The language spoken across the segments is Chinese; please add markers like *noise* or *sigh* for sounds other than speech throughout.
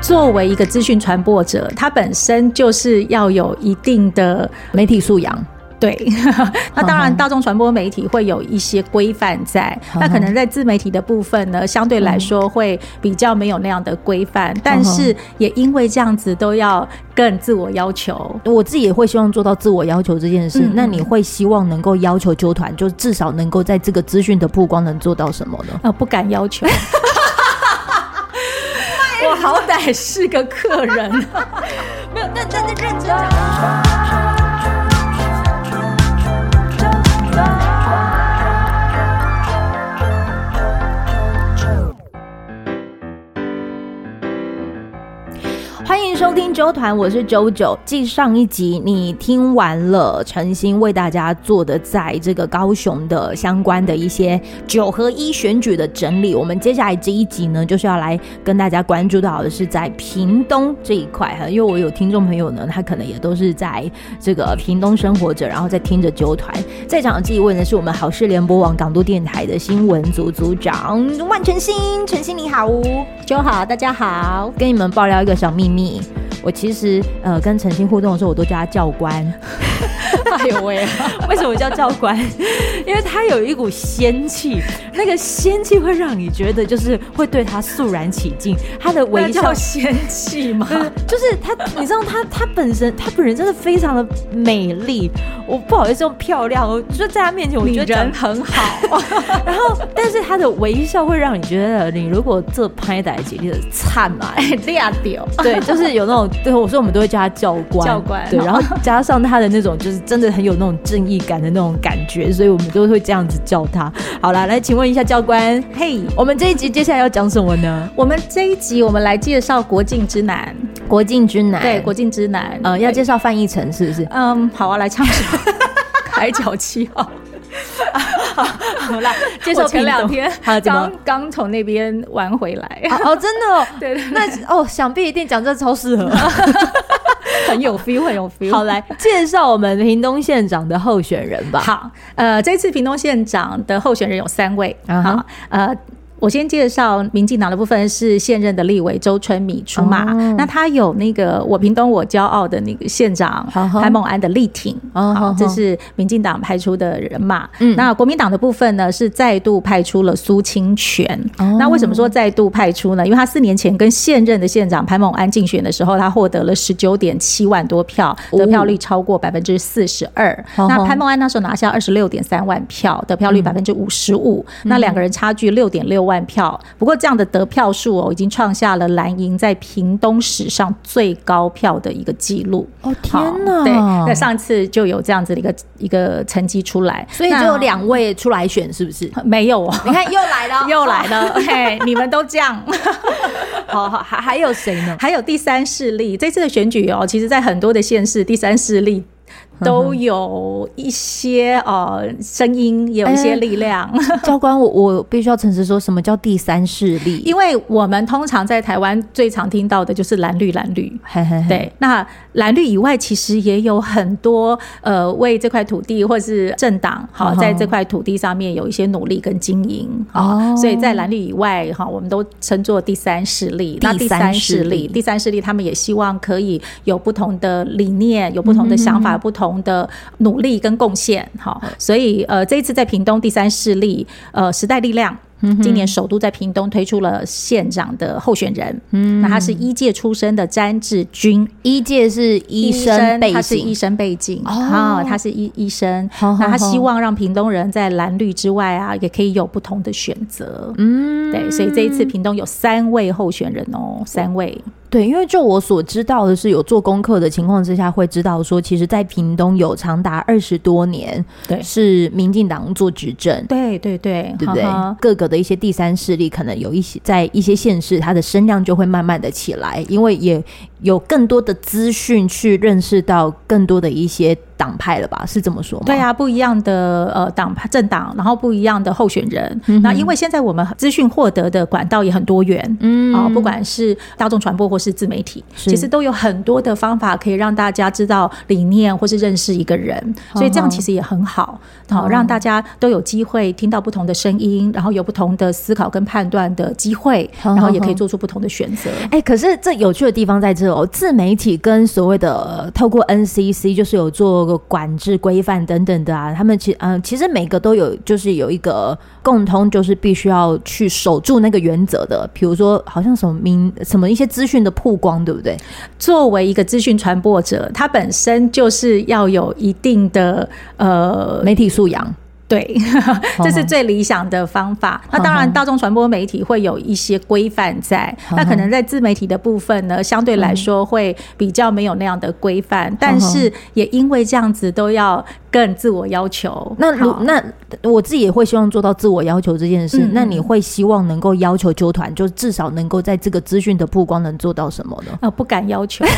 作为一个资讯传播者，他本身就是要有一定的媒体素养。对，*laughs* 那当然，大众传播媒体会有一些规范在，那可能在自媒体的部分呢，相对来说会比较没有那样的规范，但是也因为这样子都要更自我要求，我自己也会希望做到自我要求这件事。那你会希望能够要求纠团，就至少能够在这个资讯的曝光能做到什么呢？呃，不敢要求，*laughs* 我好歹是个客人，*laughs* 没有，但但但认真讲。欢迎收听周团，我是啾啾。继上一集你听完了陈星为大家做的在这个高雄的相关的一些九合一选举的整理，我们接下来这一集呢，就是要来跟大家关注到的是在屏东这一块哈，因为我有听众朋友呢，他可能也都是在这个屏东生活着，然后在听着啾团。在场的这一位呢，是我们好事联播网港都电台的新闻组组长万晨星，晨星你好，周好，大家好，跟你们爆料一个小秘密。我其实呃跟陈星互动的时候，我都叫他教官。*laughs* *laughs* 哎呦喂！为什么叫教官？*laughs* 因为他有一股仙气，那个仙气会让你觉得就是会对他肃然起敬。他的微笑仙气吗？*laughs* 就是他，你知道他他本身他本人真的非常的美丽。我不好意思用漂亮，我就在他面前我觉得人很好。然后，但是他的微笑会让你觉得，你如果这拍歹姐姐的灿嘛，哎，亮掉。对，就是有那种，对，我说我们都会叫他教官，教官。对，然后加上他的那种，就是真的很有那种正义感的那种感觉，所以我们都会这样子叫他。好啦，来，请问一下教官，嘿，hey, 我们这一集接下来要讲什么呢？我们这一集我们来介绍国境之南，国境之南，对，国境之南，呃，要介绍范逸臣是不是？嗯，好啊，来唱首《海角七号》。好，好啦，介绍前两天刚刚从那边玩回来。哦，真的哦，*laughs* 对对，那哦，想必一定讲这超适合，*laughs* 很有 feel，很有 feel。好，来介绍我们屏东县长的候选人吧。好，呃，这次屏东县长的候选人有三位。好，呃。我先介绍民进党的部分是现任的立委周春米出马，哦、那他有那个我屏东我骄傲的那个县长潘孟安的力挺，哦、好，这是民进党派出的人马。嗯，那国民党的部分呢是再度派出了苏清泉。哦、那为什么说再度派出呢？因为他四年前跟现任的县长潘孟安竞选的时候，他获得了十九点七万多票，得票率超过百分之四十二。哦、那潘孟安那时候拿下二十六点三万票，得票率百分之五十五。嗯、那两个人差距六点六万。万票，不过这样的得票数哦，已经创下了蓝营在屏东史上最高票的一个记录。哦天哪！对，那上次就有这样子的一个一个成绩出来，所以就有两位出来选，是不是？没有哦，你看又来了，又来了，*laughs* *laughs* 嘿，你们都这样。*laughs* 好好，还还有谁呢？还有第三势力。这次的选举哦，其实在很多的县市，第三势力。都有一些呃声音，也有一些力量。欸、*laughs* 教官，我我必须要诚实说，什么叫第三势力？因为我们通常在台湾最常听到的就是蓝绿蓝绿，嘿嘿嘿对。那蓝绿以外，其实也有很多呃为这块土地或是政党好在这块土地上面有一些努力跟经营哦。所以在蓝绿以外哈，我们都称作第三势力。那第三势力，第三势力，他们也希望可以有不同的理念，有不同的想法，不同。的努力跟贡献，好，所以呃，这一次在屏东第三势力，呃，时代力量。今年首都在屏东推出了县长的候选人，嗯，那他是医界出身的詹志军，医界是医生背景，他是医生背景，哦，他是医医生，那他希望让屏东人在蓝绿之外啊，也可以有不同的选择，嗯，对，所以这一次屏东有三位候选人哦，三位，对，因为就我所知道的是，有做功课的情况之下，会知道说，其实，在屏东有长达二十多年，对，是民进党做执政，对对对，对不对？各个。的一些第三势力，可能有一些在一些县市，它的声量就会慢慢的起来，因为也有更多的资讯去认识到更多的一些党派了吧？是这么说吗？对啊，不一样的呃党派政党，然后不一样的候选人。嗯、那因为现在我们资讯获得的管道也很多元，嗯啊，不管是大众传播或是自媒体，其实都有很多的方法可以让大家知道理念或是认识一个人，所以这样其实也很好，好、嗯、让大家都有机会听到不同的声音，然后有不同的思考跟判断的机会，然后也可以做出不同的选择。哎、欸，可是这有趣的地方在这哦，自媒体跟所谓的透过 NCC 就是有做。管制规范等等的啊，他们其嗯，其实每个都有，就是有一个共通，就是必须要去守住那个原则的。比如说，好像什么名什么一些资讯的曝光，对不对？作为一个资讯传播者，他本身就是要有一定的呃媒体素养。对，*laughs* 这是最理想的方法。那当然，大众传播媒体会有一些规范在，那可能在自媒体的部分呢，相对来说会比较没有那样的规范。但是也因为这样子，都要更自我要求。那如那我自己也会希望做到自我要求这件事。那你会希望能够要求纠团，就至少能够在这个资讯的曝光能做到什么呢？啊，不敢要求。*laughs*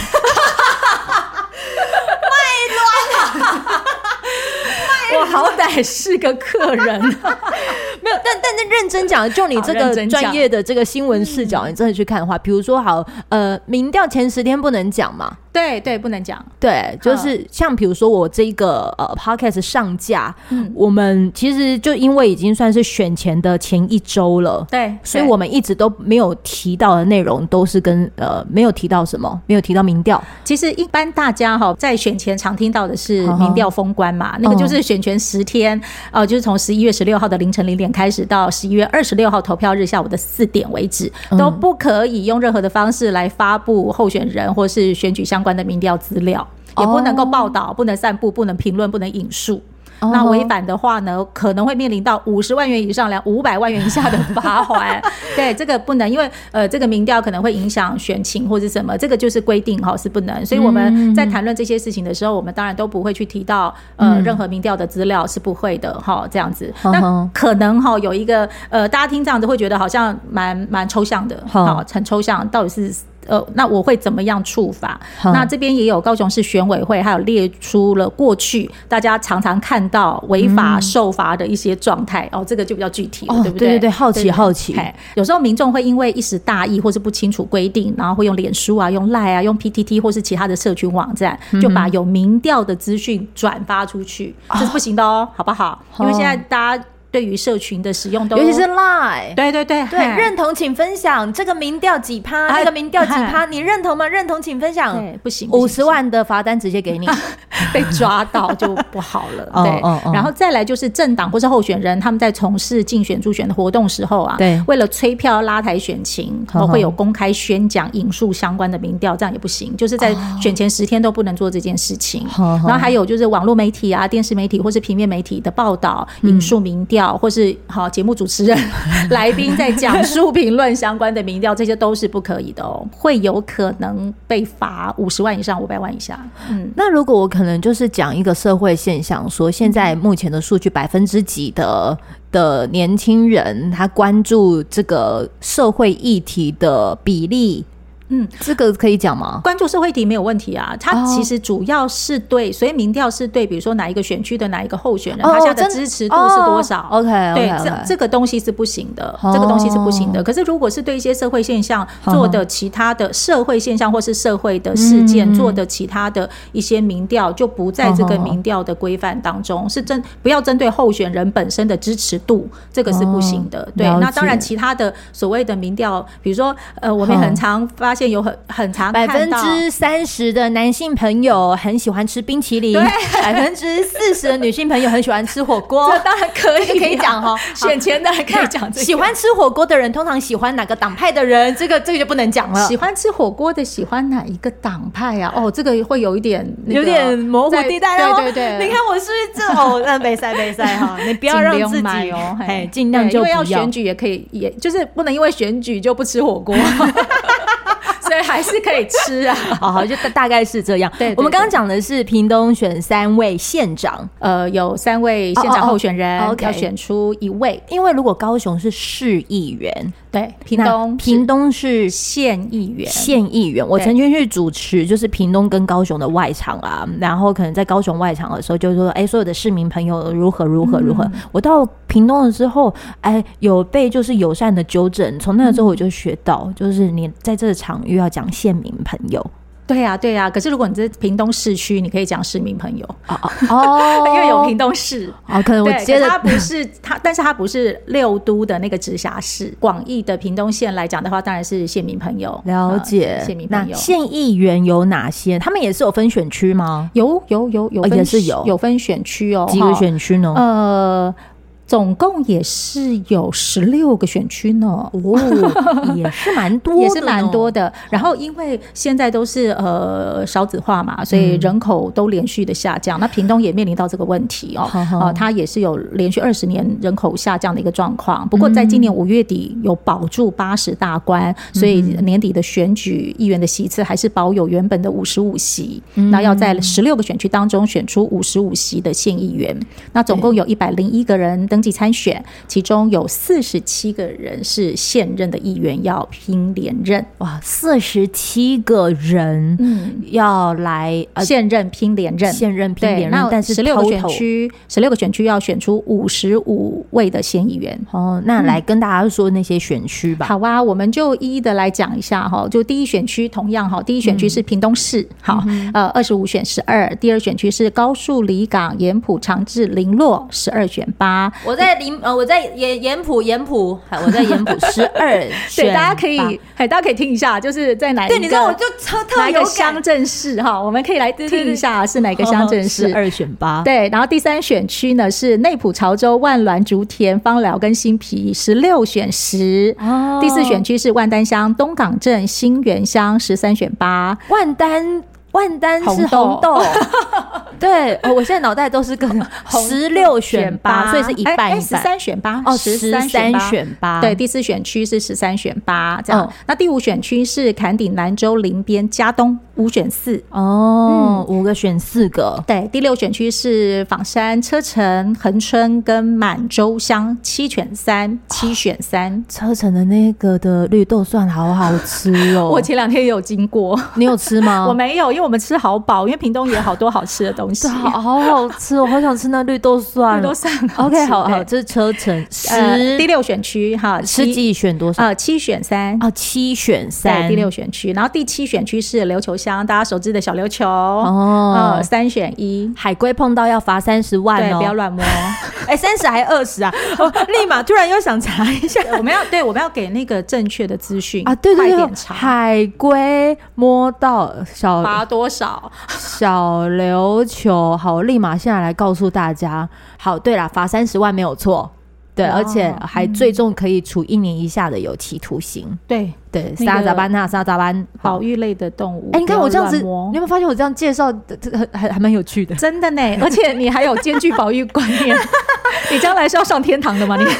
好歹是个客人，*laughs* 没有，但但那认真讲，就你这个专业的这个新闻视角，你真的去看的话，比如说好，呃，民调前十天不能讲嘛。对对，不能讲。对，就是像比如说我这个呃 podcast 上架，嗯，我们其实就因为已经算是选前的前一周了，对，所以我们一直都没有提到的内容都是跟呃没有提到什么，没有提到民调。其实一般大家哈在选前常听到的是民调封关嘛，那个就是选前十天，哦，就是从十一月十六号的凌晨零点开始到十一月二十六号投票日下午的四点为止，都不可以用任何的方式来发布候选人或是选举相关的民调资料，也不能够报道，不能散布，不能评论，不能引述。那违反的话呢，可能会面临到五十万元以上两五百万元以下的罚款。*laughs* 对，这个不能，因为呃，这个民调可能会影响选情或者什么，这个就是规定哈，是不能。所以我们在谈论这些事情的时候，我们当然都不会去提到呃任何民调的资料，是不会的哈，这样子。那可能哈有一个呃，大家听这样子会觉得好像蛮蛮抽象的，好，很抽象，到底是。呃，那我会怎么样处罚？嗯、那这边也有高雄市选委会，还有列出了过去大家常常看到违法受罚的一些状态。嗯、哦，这个就比较具体了，哦、对不对？对对对，好奇好奇。有时候民众会因为一时大意或是不清楚规定，然后会用脸书啊、用赖啊、用 PTT 或是其他的社群网站，就把有民调的资讯转发出去，嗯、这是不行的哦，好不好？因为现在大家。对于社群的使用都，尤其是 Line，对对对对，认同请分享这个民调几趴，那个民调几趴，你认同吗？认同请分享，不行，五十万的罚单直接给你，*laughs* 被抓到就不好了。*laughs* 对，然后再来就是政党或是候选人，他们在从事竞选助选的活动时候啊，对，为了催票拉抬选情，会有公开宣讲引述相关的民调，这样也不行，就是在选前十天都不能做这件事情。然后还有就是网络媒体啊、电视媒体或是平面媒体的报道引述民调。或是好节目主持人、*laughs* 来宾在讲述评论相关的民调，这些都是不可以的哦，会有可能被罚五十万以上五百万以下。嗯，那如果我可能就是讲一个社会现象，说现在目前的数据百分之几的的年轻人他关注这个社会议题的比例？嗯，这个可以讲吗？关注社会题没有问题啊。它其实主要是对，所以民调是对，比如说哪一个选区的哪一个候选人，他现在的支持度是多少？OK，对，这这个东西是不行的，这个东西是不行的。可是如果是对一些社会现象做的其他的社会现象或是社会的事件做的其他的一些民调，就不在这个民调的规范当中，是针不要针对候选人本身的支持度，这个是不行的。对，那当然其他的所谓的民调，比如说呃，我们很常发现。有很很长，百分之三十的男性朋友很喜欢吃冰淇淋，百分之四十的女性朋友很喜欢吃火锅。*laughs* 这当然可以，可以讲哈。*laughs* 选前的还可以讲这个。喜欢吃火锅的人通常喜欢哪个党派的人？这个这个就不能讲了。喜欢吃火锅的喜欢哪一个党派啊？哦，这个会有一点有点模糊地带哦。对对对，你看我是不是这 *laughs* 哦？那没赛没赛哈，你不要让自己哦，哎，尽量就不要。因为要选举也可以，也就是不能因为选举就不吃火锅。所以还是可以吃啊，*laughs* 好好，就大大概是这样。对，我们刚刚讲的是屏东选三位县长，呃，有三位县长候选人，要选出一位。因为如果高雄是市议员，对，屏东屏东是县议员，县议员。我曾经去主持，就是屏东跟高雄的外场啊，然后可能在高雄外场的时候，就是说，哎，所有的市民朋友如何如何如何。嗯、我到屏东了之后，哎，有被就是友善的纠正。从那个之后，我就学到，嗯、就是你在这个场域要讲县民朋友。对呀、啊，对呀、啊。可是如果你在屏东市区，你可以讲市民朋友哦 *laughs* 哦，因为有屏东市啊、哦。可能我接着它不是它，但是它不是六都的那个直辖市。广义的屏东县来讲的话，当然是县民朋友。了解，县民朋友。县议员有哪些？他们也是有分选区吗？有有有有，也是有有分选区哦。几个选区呢？呃。总共也是有十六个选区呢，哦，也是蛮多，也是蛮多的。然后因为现在都是呃少子化嘛，所以人口都连续的下降。嗯、那屏东也面临到这个问题哦，啊、呃，它也是有连续二十年人口下降的一个状况。不过在今年五月底有保住八十大关，嗯、所以年底的选举议员的席次还是保有原本的五十五席。嗯、那要在十六个选区当中选出五十五席的县议员，那总共有一百零一个人登记参选，其中有四十七个人是现任的议员要拼连任。哇，四十七个人，嗯，要来现任拼连任，现任拼连任。但是十六个选区，十六个选区要选出五十五位的县议员。哦，那来跟大家说那些选区吧。好啊，我们就一一的来讲一下哈。就第一选区，同样哈，第一选区是屏东市，好，呃，二十五选十二。第二选区是高树、里港、盐埔、长治、零落，十二选八。我在林呃，我在盐盐浦盐浦，我在盐浦 *laughs* 十二，对，大家可以，哎，大家可以听一下，就是在哪一个？对，你知道我就特特哪个乡镇市哈？我们可以来听一下是哪个乡镇市？十二选八，对。然后第三选区呢是内埔、潮州、万峦、竹田、芳寮跟新皮，十六选十。哦。第四选区是万丹乡、东港镇、新园乡，十三选八。万丹。万丹是红豆，*laughs* 对，我现在脑袋都是跟十六选八，所以是一半一半，十三选八？哦，十三选八，对，第四选区是十三选八这样，那第五选区是坎顶、南州、林边、加东，五选四。哦，五个选四个，对，第六选区是枋山、车城、恒春跟满洲乡，七选三，七选三，车城的那个的绿豆蒜好好吃哦，*laughs* 我前两天也有经过，你有吃吗？*laughs* 我没有，因为。我们吃好饱，因为屏东也有好多好吃的东西，好好吃，我好想吃那绿豆蒜。绿豆蒜，OK，好好，这是车城十第六选区哈，实际选多少？呃，七选三。啊，七选三，第六选区，然后第七选区是琉球乡，大家熟知的小琉球。哦，三选一，海龟碰到要罚三十万哦，不要乱摸，*laughs* 哎，三十还二十啊？立马突然又想查一下，我们要对，我们要给那个正确的资讯啊，对对对，海龟摸到小。多少小琉球？好，我立马现在来告诉大家。好，对了，罚三十万没有错，对，哦、而且还最重可以处一年以下的有期徒刑。对对，沙扎班纳沙扎班保育类的动物。哎、欸，你看我这样子，你有没有发现我这样介绍，这个还还蛮有趣的？真的呢，而且你还有兼具保育观念，*laughs* 你将来是要上天堂的吗？你？*laughs*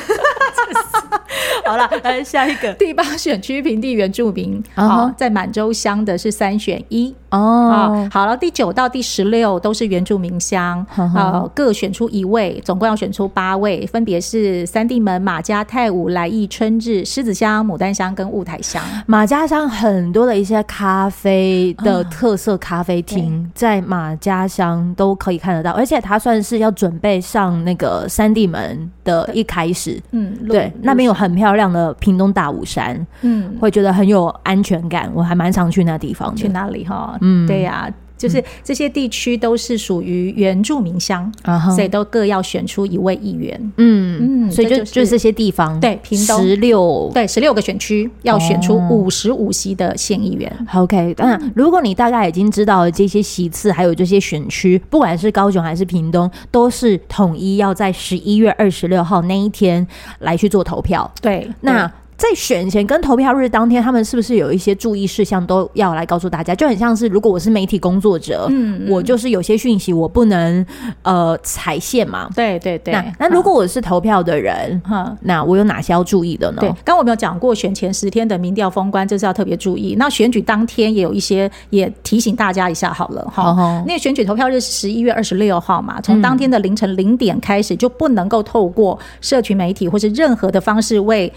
好了，来下一个第八选区平地原住民，uh. 好，在满洲乡的是三选一哦。Oh. 好了，第九到第十六都是原住民乡，uh. 呃，各选出一位，总共要选出八位，分别是三地门、马家、泰武、来义、春日、狮子乡、牡丹乡跟雾台乡。马家乡很多的一些咖啡的特色咖啡厅，uh. 在马家乡都可以看得到，而且它算是要准备上那个三地门的一开始，嗯，对，那边有很漂亮的屏东大武山，嗯，会觉得很有安全感。我还蛮常去那地方的。去哪里哈？嗯，对呀、啊。就是这些地区都是属于原住民乡，所以都各要选出一位议员。嗯嗯，所以就就是这些地方，对，屏东十六对十六个选区要选出五十五席的县议员。OK，当然，如果你大概已经知道了这些席次，还有这些选区，不管是高雄还是屏东，都是统一要在十一月二十六号那一天来去做投票。对，那。在选前跟投票日当天，他们是不是有一些注意事项都要来告诉大家？就很像是如果我是媒体工作者，嗯，我就是有些讯息我不能呃踩线嘛。对对对。那那如果我是投票的人，哈，那我有哪些要注意的呢？对，刚刚我们有讲过，选前十天的民调封关，这是要特别注意。那选举当天也有一些，也提醒大家一下好了哈。那个选举投票日是十一月二十六号嘛，从当天的凌晨零点开始，就不能够透过社群媒体或是任何的方式为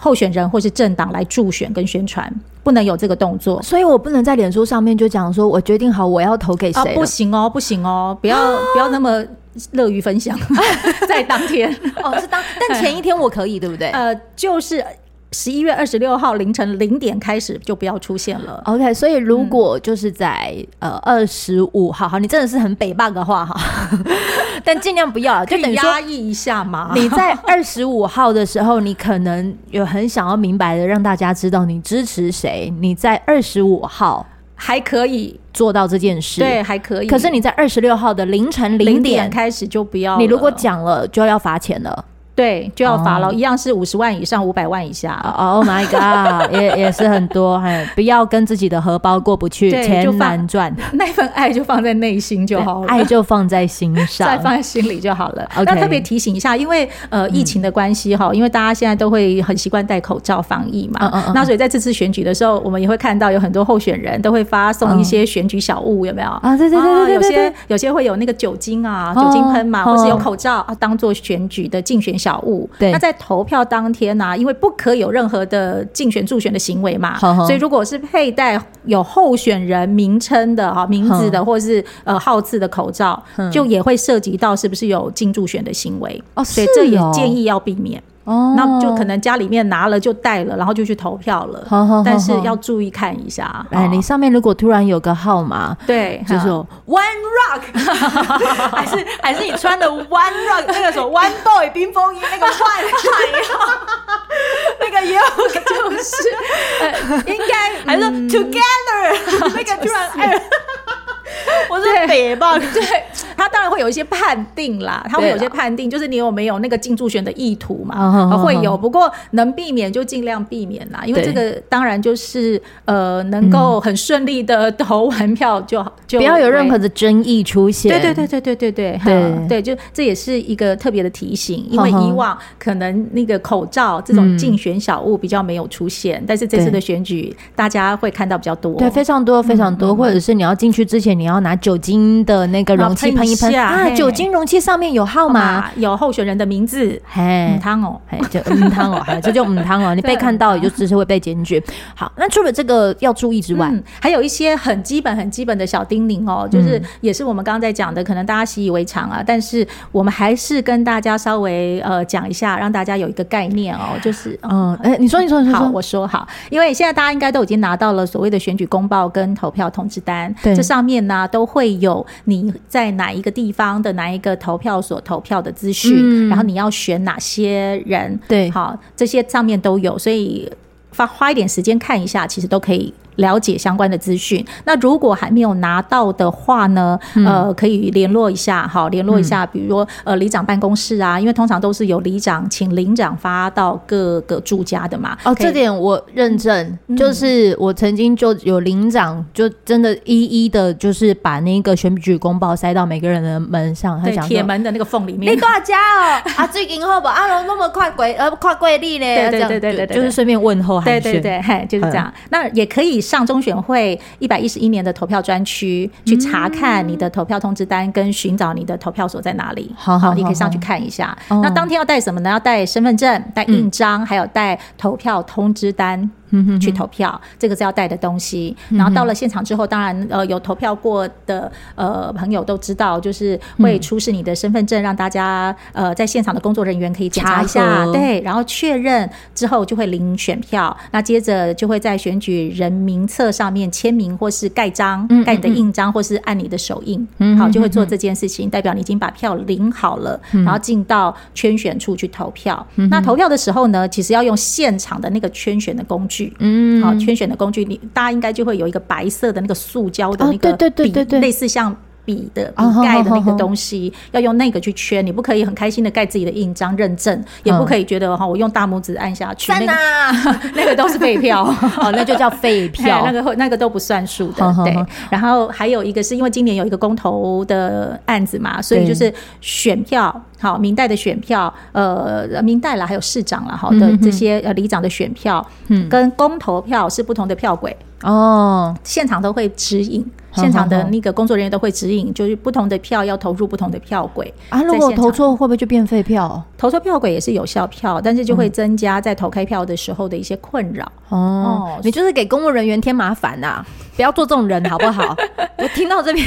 候选人或是政党来助选跟宣传，不能有这个动作。所以我不能在脸书上面就讲说，我决定好我要投给谁。啊，不行哦，不行哦，不要不要那么乐于分享，*laughs* 在当天哦，是当，但前一天我可以，对不对？呃，就是。十一月二十六号凌晨零点开始就不要出现了。OK，所以如果就是在、嗯、呃二十五号，好，你真的是很北霸的话哈，*laughs* 但尽量不要，就等于压抑一下嘛。*laughs* 你在二十五号的时候，你可能有很想要明白的让大家知道你支持谁。你在二十五号还可以做到这件事，对，还可以。可是你在二十六号的凌晨零点开始就不要，你如果讲了就要罚钱了。对，就要罚了，一样是五十万以上五百万以下。Oh my god，*laughs* 也也是很多，不要跟自己的荷包过不去，钱难赚。*laughs* 那份爱就放在内心就好了，爱就放在心上，*laughs* 再放在心里就好了。那特别提醒一下，因为呃疫情的关系哈，因为大家现在都会很习惯戴口罩防疫嘛，那所以在这次选举的时候，我们也会看到有很多候选人都会发送一些选举小物，有没有啊？对对对对，有些有些会有那个酒精啊，酒精喷嘛，或是有口罩啊，当做选举的竞选小。小物，对，那在投票当天呢、啊，因为不可以有任何的竞选助选的行为嘛，呵呵，所以如果是佩戴有候选人名称的哈名字的，或是呃号字的口罩，就也会涉及到是不是有竞助选的行为。哦，所以这也建议要避免。哦，那就可能家里面拿了就带了，然后就去投票了。好好好，但是要注意看一下。哎，你上面如果突然有个号码，对，就是 One Rock，*laughs* 还是还是你穿的 One Rock 那个什么 One Boy 冰风衣那个 One 那个也有，就是应该还是 Together 那个突然哎。*laughs* 我是北吧，对，他当然会有一些判定啦，他会有些判定，就是你有没有那个进驻选的意图嘛，会有，不过能避免就尽量避免啦，因为这个当然就是呃，能够很顺利的投完票就好，就不要有任何的争议出现。对对对对对对对对。对，就这也是一个特别的提醒，因为以往可能那个口罩这种竞选小物比较没有出现，但是这次的选举大家会看到比较多，对，非常多非常多，或者是你要进去之前你要拿酒精的那个容器喷一喷啊！酒精容器上面有号码，有候选人的名字。嘿，母汤哦，嘿，就母汤哦，*laughs* 这就母汤哦。你被看到，也就只是会被检举。好，那除了这个要注意之外，还有一些很基本、很基本的小叮咛哦，就是也是我们刚刚在讲的，可能大家习以为常啊，但是我们还是跟大家稍微呃讲一下，让大家有一个概念哦，就是嗯，哎，你说，你说，你说，我说好，因为现在大家应该都已经拿到了所谓的选举公报跟投票通知单，对，这上面呢都。会有你在哪一个地方的哪一个投票所投票的资讯，嗯、然后你要选哪些人，对，好，这些上面都有，所以花花一点时间看一下，其实都可以。了解相关的资讯，那如果还没有拿到的话呢？嗯、呃，可以联络一下，好，联络一下，比如说呃，里长办公室啊，因为通常都是由里长请里长发到各个住家的嘛。哦，这点我认证，嗯、就是我曾经就有里长就真的一一的，就是把那个选举公报塞到每个人的门上，他想铁门的那个缝里面。你大家哦，啊，最近好不？啊，那么快贵呃快贵利呢？*laughs* 对对对对对，就是顺便问候寒暄。对对对，嘿，就是这样。嗯、那也可以。上中选会一百一十一年的投票专区去查看你的投票通知单，跟寻找你的投票所在哪里。好好，你可以上去看一下。那当天要带什么呢？要带身份证、带印章，还有带投票通知单。去投票，这个是要带的东西。然后到了现场之后，当然呃有投票过的呃朋友都知道，就是会出示你的身份证，让大家呃在现场的工作人员可以检查一下，对，然后确认之后就会领选票。那接着就会在选举人名册上面签名或是盖章，盖你的印章或是按你的手印，好，就会做这件事情，代表你已经把票领好了，然后进到圈选处去投票。那投票的时候呢，其实要用现场的那个圈选的工具。嗯，好，圈选的工具，你大家应该就会有一个白色的那个塑胶的那个笔，对对对对，类似像笔的笔盖的那个东西，要用那个去圈。你不可以很开心的盖自己的印章认证，也不可以觉得哈，我用大拇指按下去，那个 *laughs* 那个都是废票，*laughs* 哦，那就叫废票，那个那个都不算数的。对，然后还有一个是因为今年有一个公投的案子嘛，所以就是选票。好，明代的选票，呃，明代啦，还有市长啦，好的这些呃里长的选票，嗯，跟公投票是不同的票轨哦，现场都会指引，现场的那个工作人员都会指引，就是不同的票要投入不同的票轨啊。如果投错会不会就变废票？投错票轨也是有效票，但是就会增加在投开票的时候的一些困扰。哦，你就是给公务人员添麻烦呐，不要做这种人好不好？*laughs* 我听到这边，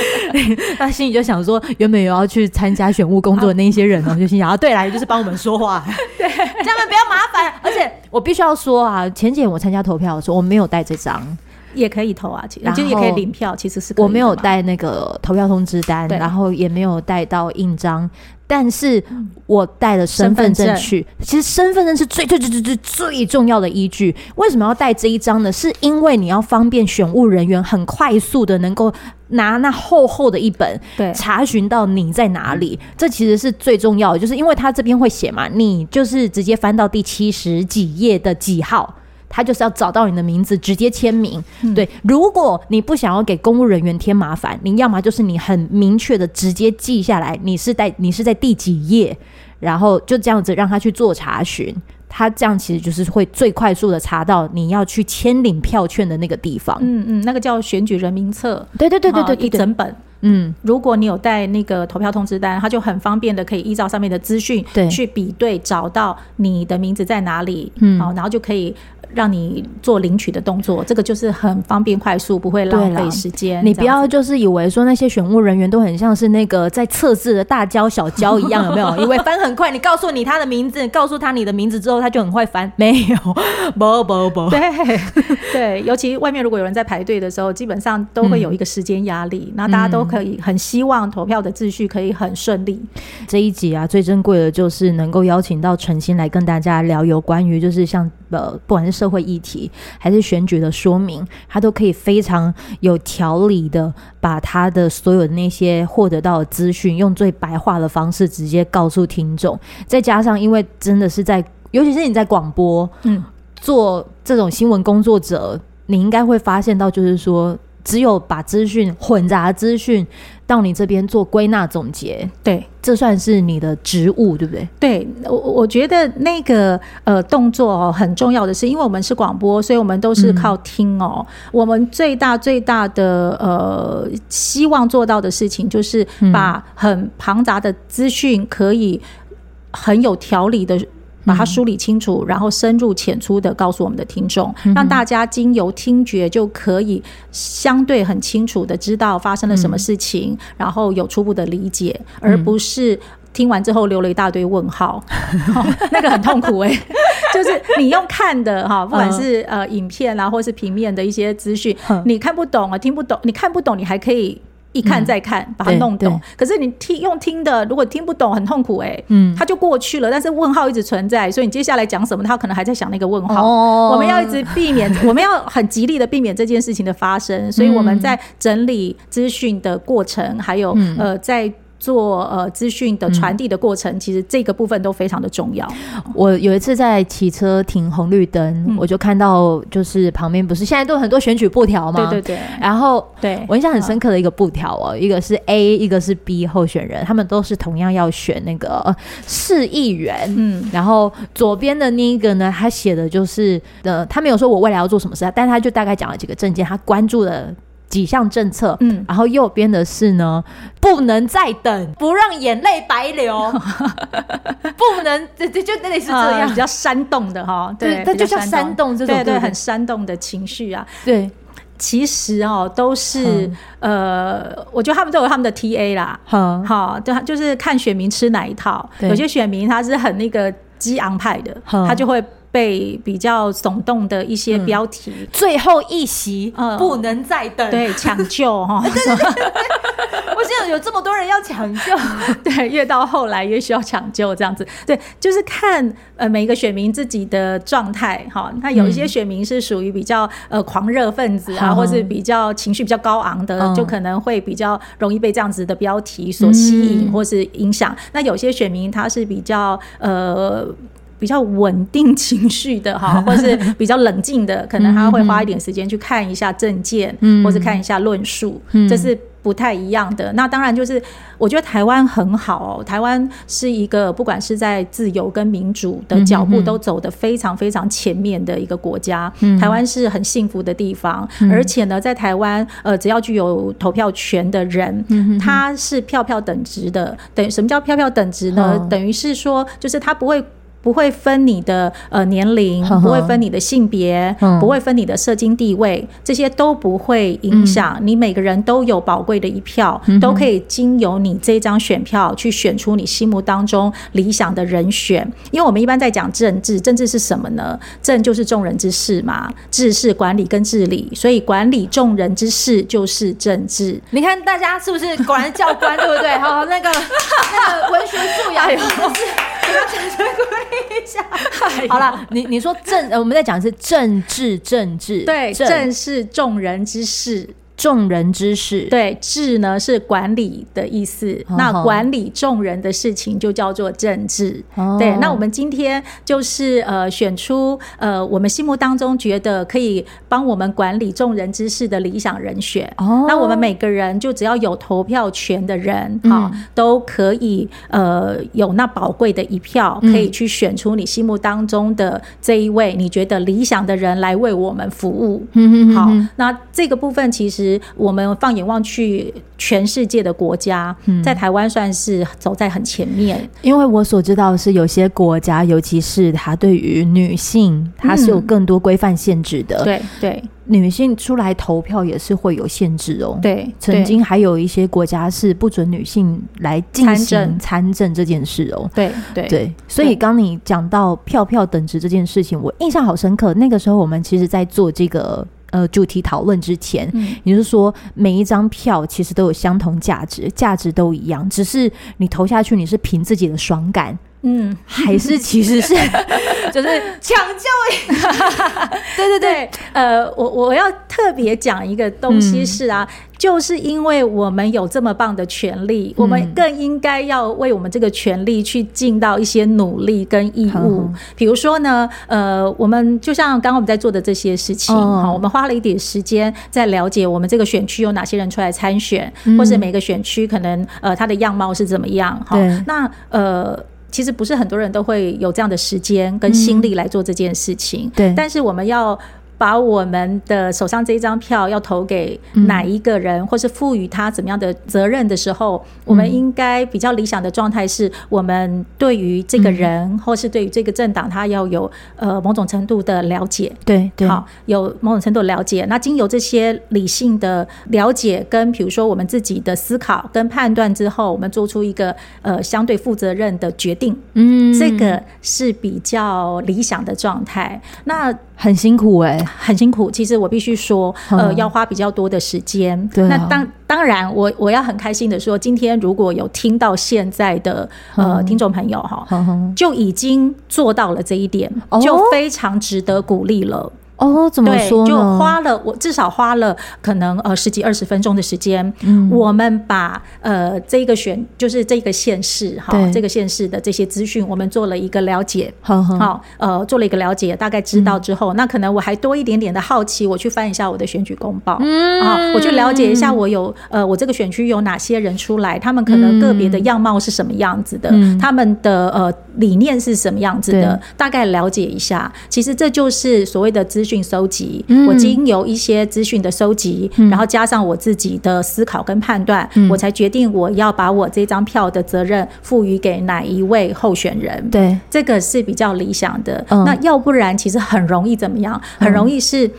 *laughs* 他心里就想说，原本有要去参加选务工作的那一些人呢，就心想啊，对啦，就是帮我们说话，*laughs* 对，这样们不要麻烦。而且我必须要说啊，前几天我参加投票的时候，我没有带这张。也可以投啊，其实就也可以领票，其实是可以。我没有带那个投票通知单，然后也没有带到印章，但是我带了身份证去。其实身份证是最最最最最最重要的依据。为什么要带这一张呢？是因为你要方便选务人员很快速的能够拿那厚厚的一本，对，查询到你在哪里。这其实是最重要的，就是因为他这边会写嘛，你就是直接翻到第七十几页的几号。他就是要找到你的名字，直接签名。嗯、对，如果你不想要给公务人员添麻烦，你要么就是你很明确的直接记下来，你是在你是在第几页，然后就这样子让他去做查询。他这样其实就是会最快速的查到你要去签领票券的那个地方。嗯嗯，那个叫选举人名册。对对对对对，一整本。嗯，如果你有带那个投票通知单，他就很方便的可以依照上面的资讯，对，去比对找到你的名字在哪里。嗯，好，然后就可以。让你做领取的动作，这个就是很方便快速，不会浪费时间。你不要就是以为说那些选务人员都很像是那个在测试的大娇小娇一样，有没有？以为翻很快，你告诉你他的名字，告诉他你的名字之后，他就很会翻。没有，*laughs* 不不不，对 *laughs* 对，尤其外面如果有人在排队的时候，基本上都会有一个时间压力，那、嗯、大家都可以很希望投票的秩序可以很顺利。这一集啊，最珍贵的就是能够邀请到陈心来跟大家聊有关于就是像呃，不管是社会议题还是选举的说明，他都可以非常有条理的把他的所有的那些获得到的资讯，用最白话的方式直接告诉听众。再加上，因为真的是在，尤其是你在广播，嗯，做这种新闻工作者，你应该会发现到，就是说。只有把资讯混杂资讯到你这边做归纳总结，对，这算是你的职务，对不对？对，我我觉得那个呃动作哦很重要的是，因为我们是广播，所以我们都是靠听哦。嗯、我们最大最大的呃希望做到的事情，就是把很庞杂的资讯可以很有条理的。把它梳理清楚，然后深入浅出的告诉我们的听众，让大家经由听觉就可以相对很清楚的知道发生了什么事情，然后有初步的理解，而不是听完之后留了一大堆问号，*laughs* 那个很痛苦哎。*laughs* 就是你用看的哈，不管是呃影片啊，或是平面的一些资讯，你看不懂啊，听不懂，你看不懂，你还可以。一看再看，把它弄懂。可是你听用听的，如果听不懂，很痛苦哎。嗯，它就过去了，但是问号一直存在，所以你接下来讲什么，他可能还在想那个问号。哦，我们要一直避免，*laughs* 我们要 *laughs* 很极力的避免这件事情的发生。所以我们在整理资讯的过程，还有呃在。做呃资讯的传递的过程，嗯，其实这个部分都非常的重要。我有一次在骑车停红绿灯，嗯，我就看到就是旁边不是现在都有很多选举布条吗？对对对。然后对我印象很深刻的一个布条哦，一个是 A，一个是 B 候选人，他们都是同样要选那个市议员。嗯。然后左边的那一个呢，他写的就是呃，他没有说我未来要做什么事，但他就大概讲了几个政见，他关注的。几项政策，嗯，然后右边的是呢，不能再等，不让眼泪白流，*laughs* 不能，这这就类似这样，比较煽动的哈，对，它就像煽动。这种，对对，很煽动的情绪啊，对，其实哦，都是呃，我觉得他们都有他们的 TA 啦，好，好，对，就是看选民吃哪一套，有些选民他是很那个激昂派的，他就会。被比较耸动的一些标题，嗯、最后一席、嗯、不能再等，对，抢救 *laughs* 哈。对对对对我现在有这么多人要抢救，*laughs* 对，越到后来越需要抢救这样子。对，就是看呃每一个选民自己的状态哈。那有一些选民是属于比较呃狂热分子啊，嗯、或是比较情绪比较高昂的、嗯，就可能会比较容易被这样子的标题所吸引或是影响、嗯。那有些选民他是比较呃。比较稳定情绪的哈，*laughs* 或是比较冷静的，可能他会花一点时间去看一下政见，或是看一下论述，这是。不太一样的。那当然就是，我觉得台湾很好哦，台湾是一个不管是在自由跟民主的脚步都走得非常非常前面的一个国家。嗯、台湾是很幸福的地方，嗯、而且呢，在台湾，呃，只要具有投票权的人，嗯、他是票票等值的。等于什么叫票票等值呢？嗯、等于是说，就是他不会。不会分你的呃年龄，不会分你的性别，不会分你的社经地位，这些都不会影响你。每个人都有宝贵的一票，都可以经由你这张选票去选出你心目当中理想的人选。因为我们一般在讲政治，政治是什么呢？政就是众人之事嘛，治是管理跟治理，所以管理众人之事就是政治。你看大家是不是果然教官对不对？好，那个那个文学素养也不是不要讲这个。*laughs* 一下，好了，你你说政，我们在讲的是政治，政治对，政。是众人之事。众人之事，对，治呢是管理的意思。哦、那管理众人的事情就叫做政治。哦、对，那我们今天就是呃选出呃我们心目当中觉得可以帮我们管理众人之事的理想人选。哦，那我们每个人就只要有投票权的人，哈、嗯，都可以呃有那宝贵的一票，可以去选出你心目当中的这一位你觉得理想的人来为我们服务。嗯嗯，好，那这个部分其实。我们放眼望去，全世界的国家，在台湾算是走在很前面。嗯，因为我所知道的是，有些国家，尤其是它对于女性，它是有更多规范限制的。对对，女性出来投票也是会有限制哦。对，曾经还有一些国家是不准女性来进行参政这件事哦。对对对，所以刚你讲到票票等值这件事情，我印象好深刻。那个时候我们其实在做这个。呃，主题讨论之前，嗯、也就是说，每一张票其实都有相同价值，价值都一样，只是你投下去，你是凭自己的爽感，嗯，还是其实是 *laughs* 就是抢救？*laughs* 对对对，呃，我我要特别讲一个东西是啊。嗯就是因为我们有这么棒的权利，我们更应该要为我们这个权利去尽到一些努力跟义务。比如说呢，呃，我们就像刚刚我们在做的这些事情，好，我们花了一点时间在了解我们这个选区有哪些人出来参选，或是每个选区可能呃它的样貌是怎么样。好，那呃，其实不是很多人都会有这样的时间跟心力来做这件事情。对，但是我们要。把我们的手上这一张票要投给哪一个人，或是赋予他怎么样的责任的时候，我们应该比较理想的状态是，我们对于这个人，或是对于这个政党，他要有呃某种程度的了解。对对，好，有某种程度的了解。那经由这些理性的了解，跟比如说我们自己的思考跟判断之后，我们做出一个呃相对负责任的决定。嗯，这个是比较理想的状态。那很辛苦哎、欸，很辛苦。其实我必须说，呃，要花比较多的时间。对、啊，那当当然我，我我要很开心的说，今天如果有听到现在的呃听众朋友哈，就已经做到了这一点，就非常值得鼓励了。哦，怎么说对，就花了我至少花了可能呃十几二十分钟的时间，嗯，我们把呃这个选就是这个县市哈，这个县市的这些资讯，我们做了一个了解，好好呃做了一个了解，大概知道之后，嗯、那可能我还多一点点的好奇，我去翻一下我的选举公报，嗯。啊，我去了解一下我有呃我这个选区有哪些人出来，他们可能个别的样貌是什么样子的，嗯、他们的呃理念是什么样子的，大概了解一下，其实这就是所谓的资。讯收集，我经由一些资讯的收集，然后加上我自己的思考跟判断，我才决定我要把我这张票的责任赋予给哪一位候选人。对，这个是比较理想的。那要不然，其实很容易怎么样？很容易是。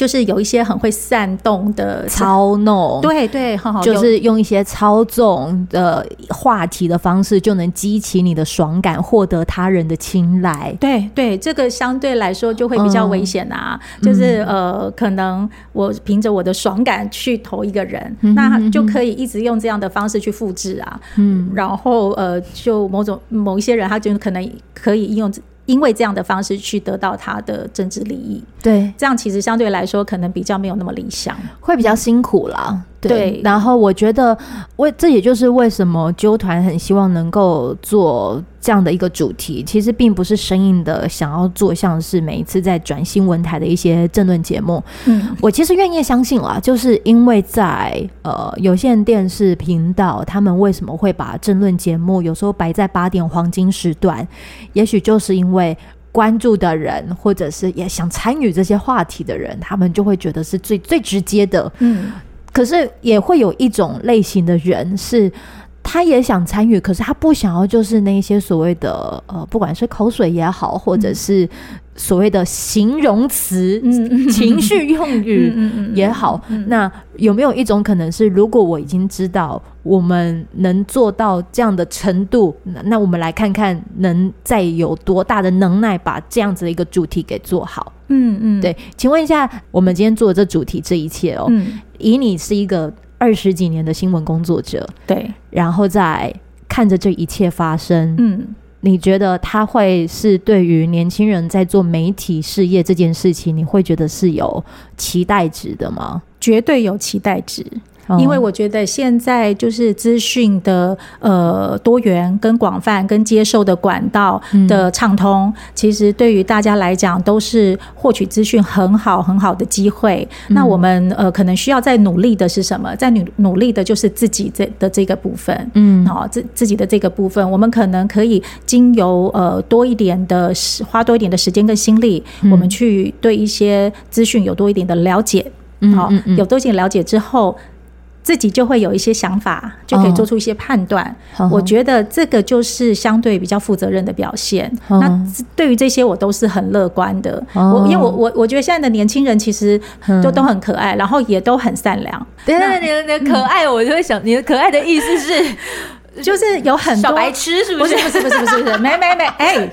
就是有一些很会煽动的操弄，对对，好好就是用一些操纵的话题的方式，就能激起你的爽感，获得他人的青睐。对对，这个相对来说就会比较危险啊。嗯、就是呃，可能我凭着我的爽感去投一个人，嗯、哼哼那就可以一直用这样的方式去复制啊。嗯，然后呃，就某种某一些人，他就可能可以应用。因为这样的方式去得到他的政治利益，对，这样其实相对来说可能比较没有那么理想，会比较辛苦啦。对，然后我觉得为这也就是为什么纠团很希望能够做这样的一个主题，其实并不是生硬的想要做像是每一次在转新闻台的一些政论节目。嗯，我其实愿意相信啦，就是因为在呃有线电视频道，他们为什么会把政论节目有时候摆在八点黄金时段，也许就是因为关注的人或者是也想参与这些话题的人，他们就会觉得是最最直接的。嗯。可是也会有一种类型的人，是他也想参与，可是他不想要，就是那些所谓的呃，不管是口水也好，或者是所谓的形容词、嗯、情绪用语也好，那有没有一种可能是，如果我已经知道我们能做到这样的程度，那那我们来看看能再有多大的能耐把这样子的一个主题给做好？嗯嗯，对，请问一下，我们今天做的这主题这一切哦。嗯以你是一个二十几年的新闻工作者，对，然后再看着这一切发生，嗯，你觉得他会是对于年轻人在做媒体事业这件事情，你会觉得是有期待值的吗？绝对有期待值。因为我觉得现在就是资讯的呃多元跟广泛跟接受的管道的畅通，嗯、其实对于大家来讲都是获取资讯很好很好的机会。嗯、那我们呃可能需要再努力的是什么？在努努力的就是自己这的这个部分，嗯，好自自己的这个部分，我们可能可以经由呃多一点的时花多一点的时间跟心力，嗯、我们去对一些资讯有多一点的了解，嗯，好，有多一点了解之后。自己就会有一些想法，就可以做出一些判断。哦、我觉得这个就是相对比较负责任的表现。哦、那对于这些，我都是很乐观的。哦、我因为我我我觉得现在的年轻人其实都都很可爱，嗯、然后也都很善良。对，你的可爱，我就会想，你的可爱的意思是。*laughs* *laughs* *laughs* 就是有很多小白痴，是不是？不是不是不是不是 *laughs* 没没没，哎、欸，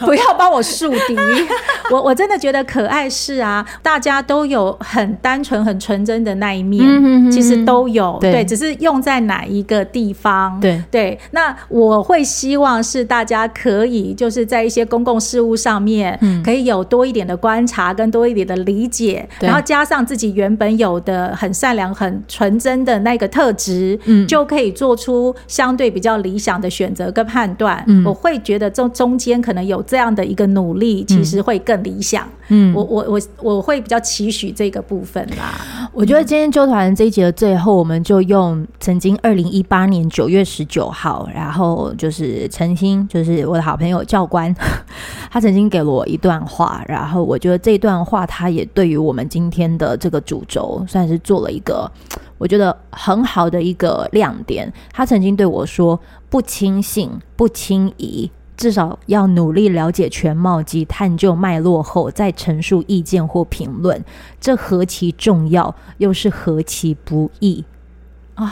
不要帮我树敌。*laughs* 我我真的觉得可爱是啊，大家都有很单纯、很纯真的那一面，嗯、哼哼其实都有。对，对，只是用在哪一个地方。对对，那我会希望是大家可以就是在一些公共事务上面，可以有多一点的观察跟多一点的理解，嗯、然后加上自己原本有的很善良、很纯真的那个特质，嗯，就可以。做出相对比较理想的选择跟判断，嗯、我会觉得中中间可能有这样的一个努力，其实会更理想。嗯，我我我我会比较期许这个部分啦。我觉得今天纠团这一集的最后，我们就用曾经二零一八年九月十九号，然后就是曾经，就是我的好朋友教官，*laughs* 他曾经给了我一段话，然后我觉得这段话他也对于我们今天的这个主轴算是做了一个。我觉得很好的一个亮点，他曾经对我说：“不轻信，不轻疑，至少要努力了解全貌及探究脉络后再陈述意见或评论，这何其重要，又是何其不易啊！”哦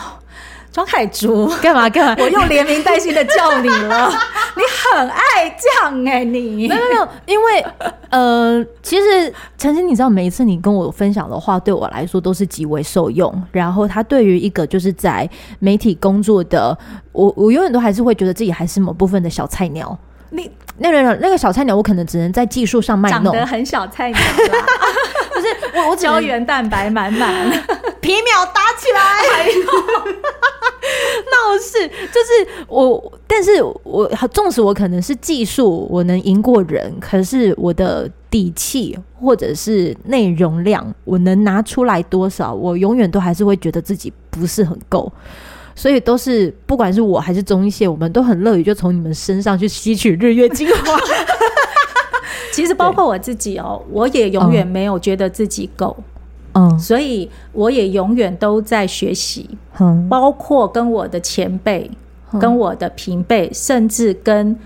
庄凯珠，干嘛干嘛？*laughs* 我又连名带姓的叫你了，你 *laughs* 很爱这样哎、欸，你没有没有，因为呃，其实陈星，你知道，每一次你跟我分享的话，对我来说都是极为受用。然后他对于一个就是在媒体工作的我，我永远都还是会觉得自己还是某部分的小菜鸟。你那个那个小菜鸟，我可能只能在技术上卖弄，长得很小菜鸟啦，*laughs* 不是我我胶原蛋白满满，皮秒打起来，*laughs* 闹事就是我，但是我纵使我可能是技术我能赢过人，可是我的底气或者是内容量，我能拿出来多少，我永远都还是会觉得自己不是很够。所以都是，不管是我还是中线，我们都很乐于就从你们身上去吸取日月精华。*laughs* 其实包括我自己哦，我也永远没有觉得自己够，嗯，所以我也永远都在学习，嗯，包括跟我的前辈、跟我的平辈，甚至跟。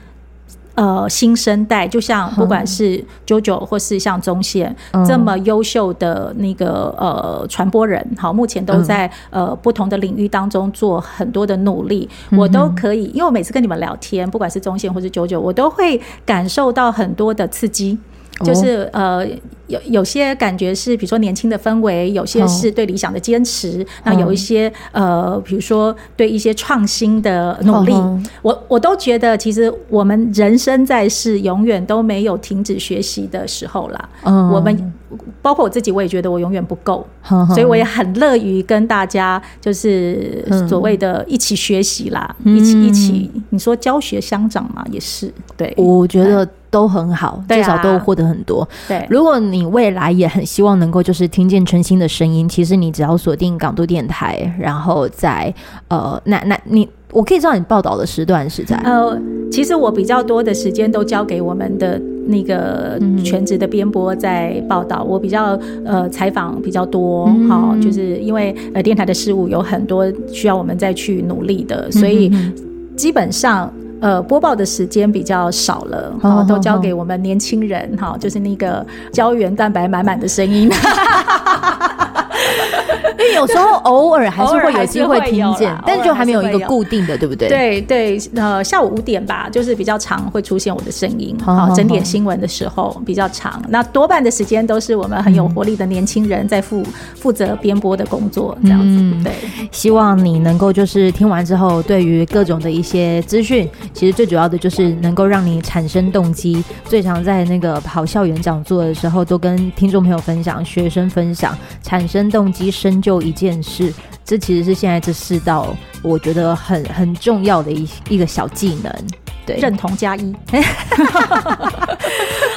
呃，新生代就像不管是 JoJo 或是像中线、嗯、这么优秀的那个呃传播人，好，目前都在呃不同的领域当中做很多的努力，我都可以，因为我每次跟你们聊天，不管是中线或是 JoJo，我都会感受到很多的刺激。就是呃，有有些感觉是，比如说年轻的氛围，有些是对理想的坚持，那、哦、有一些呃，比如说对一些创新的努力，哦、我我都觉得，其实我们人生在世，永远都没有停止学习的时候啦。嗯、哦，我们包括我自己，我也觉得我永远不够，所以我也很乐于跟大家就是所谓的一起学习啦，一起一起，你说教学相长嘛，也是对，我觉得。都很好，至少都获得很多。对。啊，如果你未来也很希望能够就是听见晨星的声音，其实你只要锁定港都电台，然后在呃，那那你我可以知道你报道的时段是在呃，其实我比较多的时间都交给我们的那个全职的编播在报道，嗯、我比较呃采访比较多，哈、嗯，就是因为呃电台的事务有很多需要我们再去努力的，所以基本上。呃，播报的时间比较少了，好，都交给我们年轻人，哈，就是那个胶原蛋白满满的声音。*laughs* *laughs* 因为有时候偶尔还是会有机会听见，但就还没有一个固定的，对不对？对对，呃，下午五点吧，就是比较常会出现我的声音。好，整点新闻的时候比较长，那多半的时间都是我们很有活力的年轻人在负负责编播的工作，这样子。对，希望你能够就是听完之后，对于各种的一些资讯，其实最主要的就是能够让你产生动机。最常在那个跑校园讲座的时候，都跟听众朋友分享、学生分享，产生动机深就一件事，这其实是现在这世道我觉得很很重要的一一个小技能。对，认同加一。*laughs*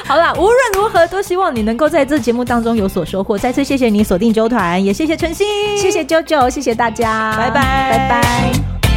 好啦，无论如何，都希望你能够在这节目当中有所收获。再次谢谢你锁定周团，也谢谢晨曦，谢谢啾啾，谢谢大家，拜拜，拜拜。